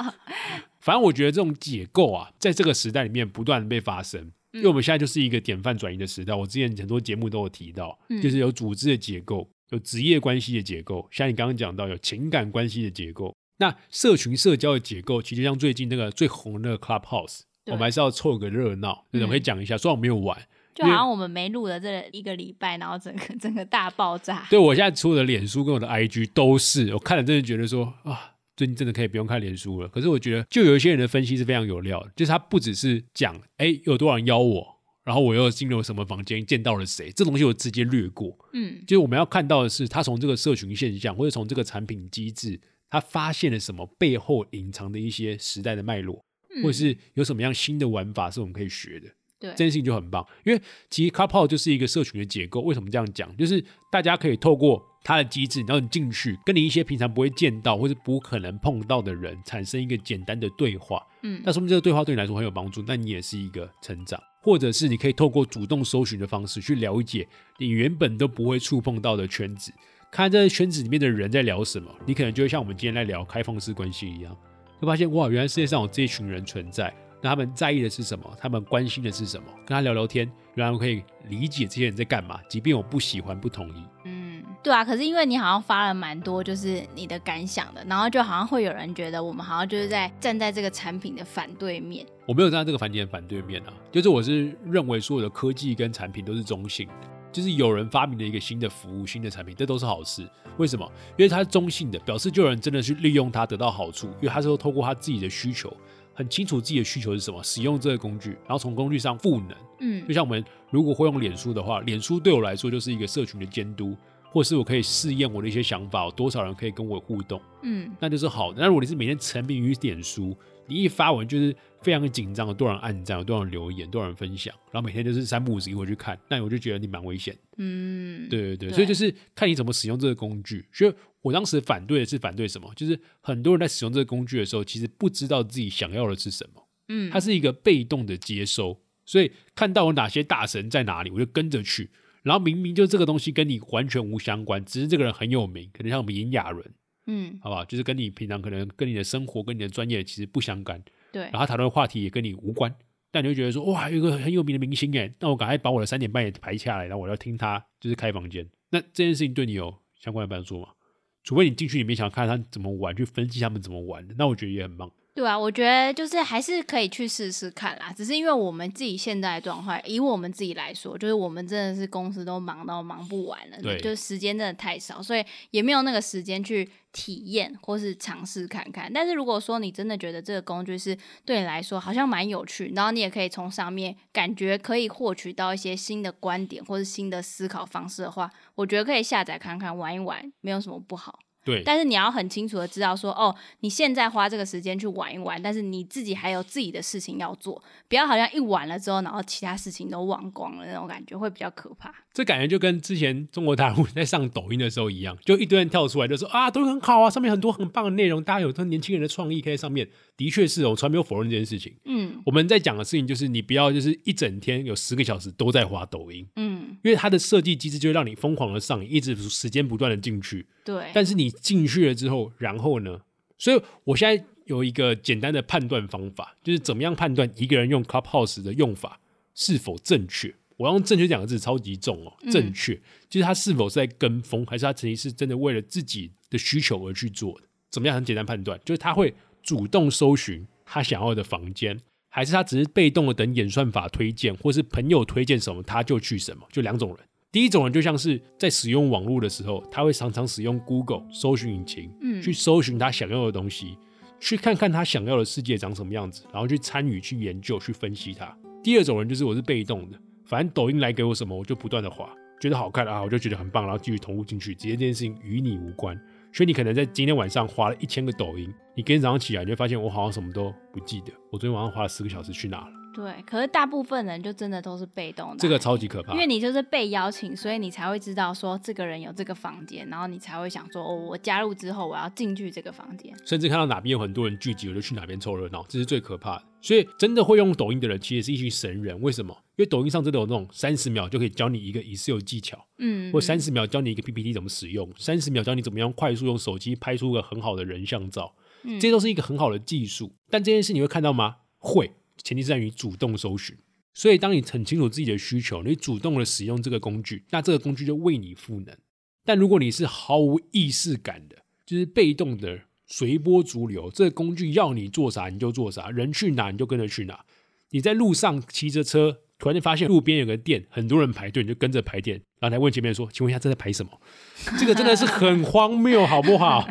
Speaker 1: 反正我觉得这种解构啊，在这个时代里面不断的被发生，因为我们现在就是一个典范转移的时代。我之前很多节目都有提到，
Speaker 2: 嗯
Speaker 1: 就是有组织的结构，有职业关系的结构，像你刚刚讲到有情感关系的结构，那社群社交的结构，其实像最近那个最红的 Clubhouse，我们还是要凑个热闹，我可以讲一下，虽然我没有玩，
Speaker 2: 就好像我们没录的这一个礼拜，然后整个 整个大爆炸。
Speaker 1: 对我现在除了脸书跟我的 IG 都是，我看了真的觉得说啊，最近真的可以不用看脸书了。可是我觉得，就有一些人的分析是非常有料的，就是他不只是讲哎有多少人邀我，然后我又进入什么房间见到了谁，这东西我直接略过。
Speaker 2: 嗯
Speaker 1: 就是我们要看到的是，他从这个社群现象或者从这个产品机制，他发现了什么背后隐藏的一些时代的脉络，
Speaker 2: 嗯
Speaker 1: 或者是有什么样新的玩法是我们可以学的。
Speaker 2: 对
Speaker 1: 这件事情就很棒，因为其实 Clubhouse 就是一个社群的结构。为什么这样讲？就是大家可以透过它的机制，然后你进去，跟你一些平常不会见到或者不可能碰到的人产生一个简单的对话。
Speaker 2: 嗯
Speaker 1: 那说明这个对话对你来说很有帮助，那你也是一个成长，或者是你可以透过主动搜寻的方式去了解你原本都不会触碰到的圈子，看这个圈子里面的人在聊什么，你可能就会像我们今天在聊开放式关系一样，会发现哇，原来世界上有这一群人存在，那他们在意的是什么？他们关心的是什么？跟他聊聊天，原来我可以理解这些人在干嘛，即便我不喜欢、不同意。
Speaker 2: 嗯，对啊。可是因为你好像发了蛮多，就是你的感想的，然后就好像会有人觉得我们好像就是在站在这个产品的反对面。
Speaker 1: 我没有站在这个产品的反对面啊，就是我是认为所有的科技跟产品都是中性的。就是有人发明了一个新的服务、新的产品，这都是好事。为什么？因为它是中性的，表示就有人真的去利用它得到好处，因为他是透过他自己的需求，很清楚自己的需求是什么，使用这个工具，然后从工具上赋能。
Speaker 2: 嗯，
Speaker 1: 就像我们如果会用脸书的话，脸书对我来说就是一个社群的监督，或是我可以试验我的一些想法，有多少人可以跟我互动，
Speaker 2: 嗯，
Speaker 1: 那就是好的。那如果你是每天沉迷于点书，你一发文就是非常紧张，有多少人按赞，有多少人留言，多少人分享，然后每天就是三不五时一会去看，那我就觉得你蛮危险。
Speaker 2: 嗯，
Speaker 1: 对对对，
Speaker 2: 对
Speaker 1: 所以就是看你怎么使用这个工具。所以我当时反对的是反对什么？就是很多人在使用这个工具的时候，其实不知道自己想要的是什么，
Speaker 2: 嗯，
Speaker 1: 它是一个被动的接收。所以看到有哪些大神在哪里，我就跟着去。然后明明就这个东西跟你完全无相关，只是这个人很有名，可能像我们炎亚纶，
Speaker 2: 嗯，
Speaker 1: 好不好？就是跟你平常可能跟你的生活、跟你的专业其实不相干，
Speaker 2: 对
Speaker 1: 然，后他讨论的话题也跟你无关，但你会觉得说，哇，有一个很有名的明星哎，那我赶快把我的三点半也排下来，然后我要听他就是开房间。那这件事情对你有相关的帮助吗？除非你进去里面想看他怎么玩，去分析他们怎么玩的，那我觉得也很棒。
Speaker 2: 对啊，我觉得就是还是可以去试试看啦。只是因为我们自己现在的状况，以我们自己来说，就是我们真的是公司都忙到忙不完了，
Speaker 1: 对
Speaker 2: 就是时间真的太少，所以也没有那个时间去体验或是尝试看看。但是如果说你真的觉得这个工具是对你来说好像蛮有趣，然后你也可以从上面感觉可以获取到一些新的观点或是新的思考方式的话，我觉得可以下载看看玩一玩，没有什么不好。
Speaker 1: 对，
Speaker 2: 但是你要很清楚的知道说，哦，你现在花这个时间去玩一玩，但是你自己还有自己的事情要做，不要好像一玩了之后，然后其他事情都忘光了那种感觉，会比较可怕。
Speaker 1: 这感觉就跟之前中国大陆 在上抖音的时候一样，就一堆人跳出来就说啊，抖音很好啊，上面很多很棒的内容，大家有很年轻人的创意可以在上面。的确是哦，我从来没有否认这件事情。
Speaker 2: 嗯
Speaker 1: 我们在讲的事情就是，你不要就是一整天有十个小时都在滑抖音，
Speaker 2: 嗯，
Speaker 1: 因为它的设计机制就会让你疯狂的上瘾，一直时间不断的进去。
Speaker 2: 对，
Speaker 1: 但是你进去了之后，然后呢？所以我现在有一个简单的判断方法，就是怎么样判断一个人用 Clubhouse 的用法是否正确。我要用“正确”两个字超级重哦，
Speaker 2: 嗯
Speaker 1: 正确就是他是否是在跟风，还是他其实是真的为了自己的需求而去做的？怎么样很简单判断？就是他会主动搜寻他想要的房间，还是他只是被动的等演算法推荐，或是朋友推荐什么他就去什么？就两种人。第一种人就像是在使用网络的时候，他会常常使用 Google 搜寻引擎，
Speaker 2: 嗯
Speaker 1: 去搜寻他想要的东西，去看看他想要的世界长什么样子，然后去参与、去研究、去分析它。第二种人就是我是被动的，反正抖音来给我什么，我就不断的滑，觉得好看啊，我就觉得很棒，然后继续投入进去，其实这件事情与你无关。所以你可能在今天晚上滑了一千个抖音，你今天早上起来你就发现我好像什么都不记得，我昨天晚上花了四个小时去哪了？
Speaker 2: 对。可是大部分人就真的都是被动的，
Speaker 1: 这个超级可怕
Speaker 2: 因。为你就是被邀请，所以你才会知道说这个人有这个房间，然后你才会想说，哦，我加入之后我要进去这个房间。
Speaker 1: 甚至看到哪边有很多人聚集，我就去哪边凑热闹，这是最可怕的。所以真的会用抖音的人，其实是一群神人。为什么？因为抖音上真的有那种三十秒就可以教你一个 Excel 技巧，
Speaker 2: 嗯，
Speaker 1: 或三十秒教你一个 PPT 怎么使用，三十秒教你怎么样快速用手机拍出个很好的人像照，
Speaker 2: 嗯
Speaker 1: 这些都是一个很好的技术。但这件事你会看到吗？会，前提在于主动搜寻。所以，当你很清楚自己的需求，你主动的使用这个工具，那这个工具就为你赋能。但如果你是毫无意识感的，就是被动的随波逐流，这个工具要你做啥你就做啥，人去哪你就跟着去哪。你在路上骑着车，突然间发现路边有个店，很多人排队，你就跟着排店，然后来问前面说：“请问一下，这在排什么？” 这个真的是很荒谬，好不好？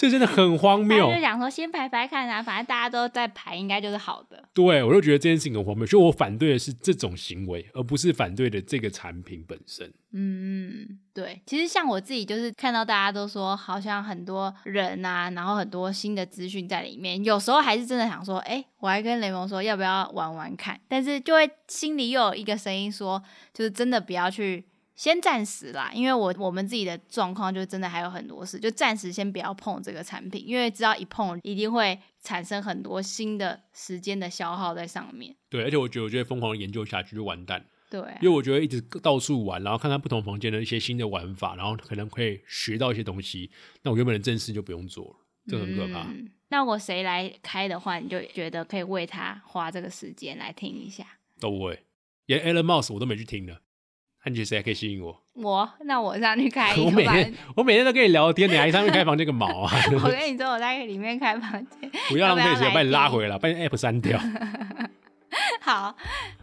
Speaker 1: 这真的很荒谬
Speaker 2: 他。就想说先排排看啊，反正大家都在排，应该就是好的。
Speaker 1: 对我就觉得这件事情很荒谬，所以我反对的是这种行为，而不是反对的这个产品本身。
Speaker 2: 嗯，对，其实像我自己就是看到大家都说好像很多人啊，然后很多新的资讯在里面，有时候还是真的想说，哎，我还跟雷蒙说要不要玩玩看，但是就会心里又有一个声音说，就是真的不要去。先暂时啦，因为我我们自己的状况就真的还有很多事，就暂时先不要碰这个产品，因为知道一碰一定会产生很多新的时间的消耗在上面。
Speaker 1: 对，而且我觉得，我觉得疯狂的研究下去就完蛋，
Speaker 2: 对啊，
Speaker 1: 因为我觉得一直到处玩，然后看看不同房间的一些新的玩法，然后可能会学到一些东西，那我原本的正事就不用做了，这很可怕。
Speaker 2: 嗯那我谁来开的话，你就觉得可以为他花这个时间来听一下。
Speaker 1: 都不会，连 Elon Musk 我都没去听的。那你觉得谁还可以吸引我？
Speaker 2: 我，那我上去开一
Speaker 1: 我
Speaker 2: 个我。
Speaker 1: 每天我每天都跟你聊天，你还上面开房间个毛啊！
Speaker 2: 我跟你 说，我在里面开房间。
Speaker 1: 不要浪费时间，
Speaker 2: 要不要来
Speaker 1: 把你拉回来，把你 App 删掉。
Speaker 2: 好，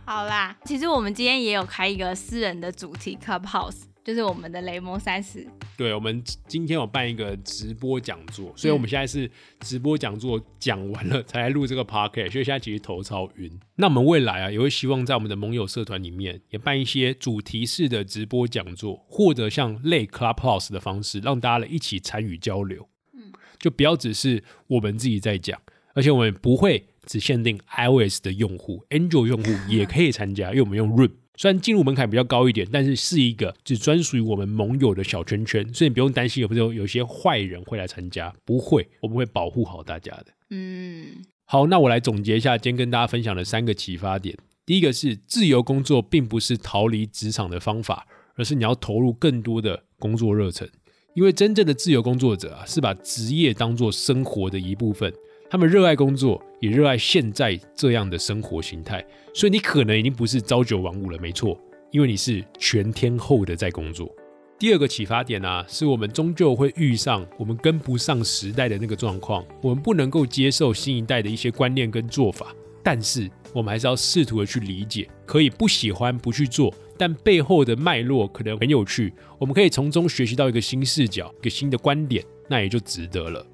Speaker 2: 好啦。其实我们今天也有开一个私人的主题 Clubhouse，就是我们的雷蒙三十。
Speaker 1: 对，我们今天有办一个直播讲座，所以我们现在是直播讲座讲完了才来录这个 podcast，所以现在其实头超晕。那我们未来啊，也会希望在我们的盟友社团里面也办一些主题式的直播讲座，或者像类 Clubhouse 的方式，让大家来一起参与交流。嗯，就不要只是我们自己在讲，而且我们不会只限定 iOS 的用户，Android 用户也可以参加，因为我们用 Room。虽然进入门槛比较高一点，但是是一个只专属于我们盟友的小圈圈，所以你不用担心有没有有些坏人会来参加，不会，我们会保护好大家的。
Speaker 2: 嗯，
Speaker 1: 好，那我来总结一下今天跟大家分享的三个启发点。第一个是自由工作并不是逃离职场的方法，而是你要投入更多的工作热忱。因为真正的自由工作者啊，是把职业当做生活的一部分，他们热爱工作，也热爱现在这样的生活形态。所以你可能已经不是朝九晚五了，没错，因为你是全天候的在工作。第二个启发点啊，是我们终究会遇上我们跟不上时代的那个状况，我们不能够接受新一代的一些观念跟做法，但是我们还是要试图的去理解，可以不喜欢不去做，但背后的脉络可能很有趣，我们可以从中学习到一个新视角、一个新的观点，那也就值得了。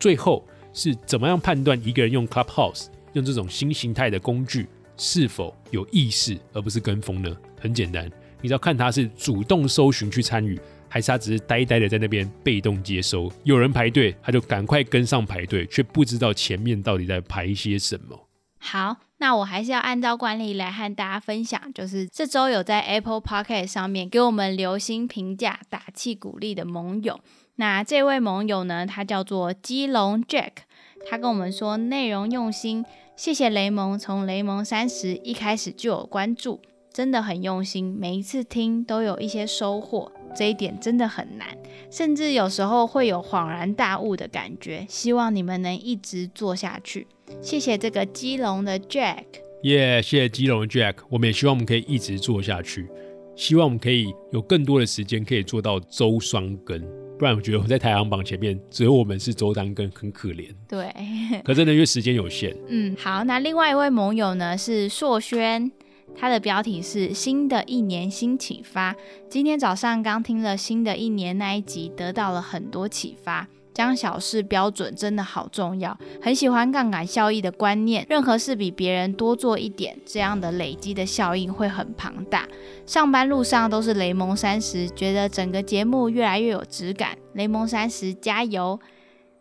Speaker 1: 最后是怎么样判断一个人用 Clubhouse 用这种新形态的工具是否有意识，而不是跟风呢？很简单，你只要看他是主动搜寻去参与，还是他只是呆呆的在那边被动接收。有人排队，他就赶快跟上排队，却不知道前面到底在排些什么。
Speaker 2: 好，那我还是要按照惯例来和大家分享，就是这周有在 Apple p o c k e t 上面给我们留心评价、打气鼓励的盟友。那这位盟友呢，他叫做基隆 Jack，他跟我们说内容用心，谢谢雷蒙，从雷蒙三十一开始就有关注，真的很用心，每一次听都有一些收获，这一点真的很难，甚至有时候会有恍然大悟的感觉。希望你们能一直做下去。谢谢这个基隆的 Jack。
Speaker 1: 耶谢谢基隆的 Jack，我们也希望我们可以一直做下去，希望我们可以有更多的时间可以做到周双更，不然我觉得我在排行榜前面只有我们是周丹，跟，很可怜。
Speaker 2: 对，
Speaker 1: 可真的因为时间有限，
Speaker 2: 嗯，好，那另外一位盟友呢是硕轩，他的标题是新的一年新启发。今天早上刚听了新的一年那一集，得到了很多启发。将小事标准真的好重要，很喜欢杠杆效益的观念，任何事比别人多做一点，这样的累积的效应会很庞大。上班路上都是雷蒙三十，觉得整个节目越来越有质感。雷蒙三十加油！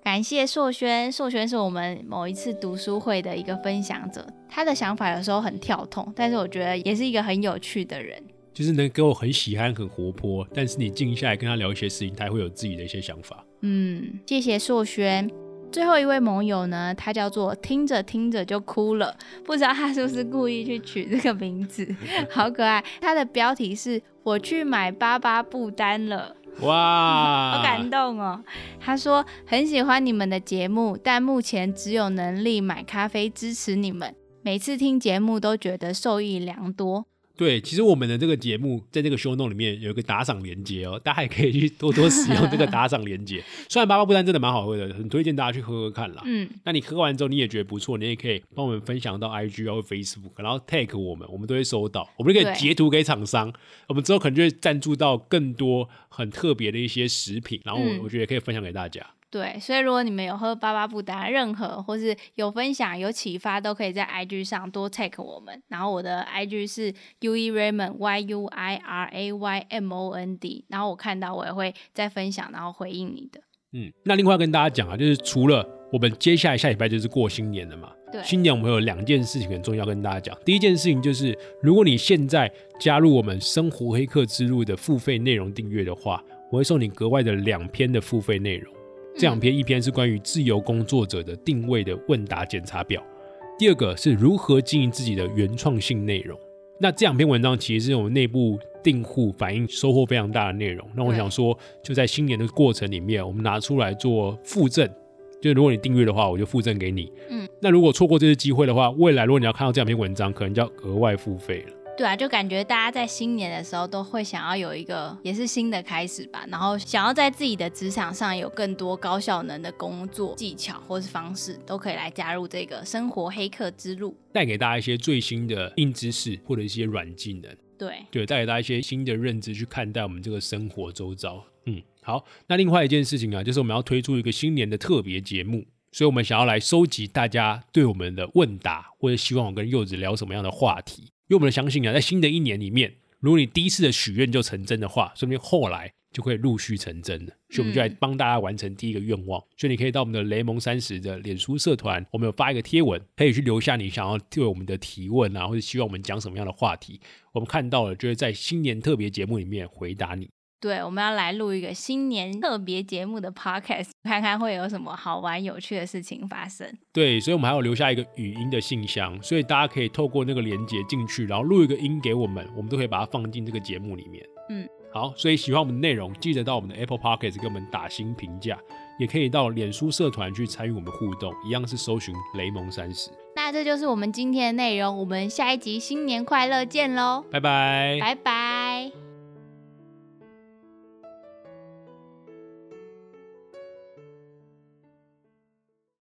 Speaker 2: 感谢硕轩，硕轩是我们某一次读书会的一个分享者，他的想法有时候很跳痛，但是我觉得也是一个很有趣的人。
Speaker 1: 就是能给我很喜憨、很活泼，但是你静下来跟他聊一些事情，他会有自己的一些想法。
Speaker 2: 嗯，谢谢硕轩。最后一位盟友呢，他叫做听着听着就哭了，不知道他是不是故意去取这个名字，好可爱。他的标题是“我去买巴巴布丹了”，
Speaker 1: 哇，
Speaker 2: 好感动哦。他说很喜欢你们的节目，但目前只有能力买咖啡支持你们。每次听节目都觉得受益良多。
Speaker 1: 对，其实我们的这个节目在这个 show note 里面有一个打赏连接哦，大家也可以去多多使用这个 打赏连接。虽然巴巴布丹真的蛮好喝的，很推荐大家去喝喝看啦。
Speaker 2: 嗯，
Speaker 1: 那你喝完之后你也觉得不错，你也可以帮我们分享到 IG 或 Facebook，然后 tag 我们，我们都会收到，我们就可以截图给厂商，我们之后可能就会赞助到更多很特别的一些食品，然后
Speaker 2: 嗯
Speaker 1: 我我觉得也可以分享给大家。
Speaker 2: 对，所以如果你们有喝巴巴布达任何，或是有分享、有启发，都可以在 IG 上多 take 我们。然后我的 IG 是 U E Raymond Y U I R A Y M O N D，然后我看到我也会再分享，然后回应你的。
Speaker 1: 嗯，那另外要跟大家讲啊，就是除了我们接下来下礼拜就是过新年了嘛，
Speaker 2: 对，
Speaker 1: 新年我们有两件事情很重要跟大家讲。第一件事情就是，如果你现在加入我们生活黑客之路的付费内容订阅的话，我会送你格外的两篇的付费内容。这两篇，一篇是关于自由工作者的定位的问答检查表，第二个是如何经营自己的原创性内容。那这两篇文章其实是我们内部订户反映收获非常大的内容。那我想说，就在新年的过程里面，我们拿出来做附赠，就如果你订阅的话，我就附赠给你。
Speaker 2: 嗯，
Speaker 1: 那如果错过这次机会的话，未来如果你要看到这两篇文章，可能就要额外付费了。
Speaker 2: 对啊，就感觉大家在新年的时候都会想要有一个也是新的开始吧，然后想要在自己的职场上有更多高效能的工作技巧或是方式，都可以来加入这个生活黑客之路。
Speaker 1: 带给大家一些最新的硬知识或者一些软技能，
Speaker 2: 对，
Speaker 1: 对，带给大家一些新的认知去看待我们这个生活周遭。嗯，好，那另外一件事情啊，就是我们要推出一个新年的特别节目，所以我们想要来收集大家对我们的问答，或者希望我跟柚子聊什么样的话题。因为我们相信啊，在新的一年里面，如果你第一次的许愿就成真的话，说不定后来就会陆续成真了。所以我们就来帮大家完成第一个愿望。所以你可以到我们的雷蒙三十的脸书社团，我们有发一个贴文，可以去留下你想要对我们的提问啊，或者希望我们讲什么样的话题，我们看到了就会在新年特别节目里面回答你。
Speaker 2: 对，我们要来录一个新年特别节目的 podcast，看看会有什么好玩有趣的事情发生。
Speaker 1: 对，所以我们还要留下一个语音的信箱，所以大家可以透过那个连接进去，然后录一个音给我们，我们都可以把它放进这个节目里面。
Speaker 2: 嗯，
Speaker 1: 好，所以喜欢我们的内容，记得到我们的 Apple Podcast 给我们打新评价，也可以到脸书社团去参与我们互动，一样是搜寻雷蒙三十。
Speaker 2: 那这就是我们今天的内容，我们下一集新年快乐见喽，
Speaker 1: 拜拜，
Speaker 2: 拜拜。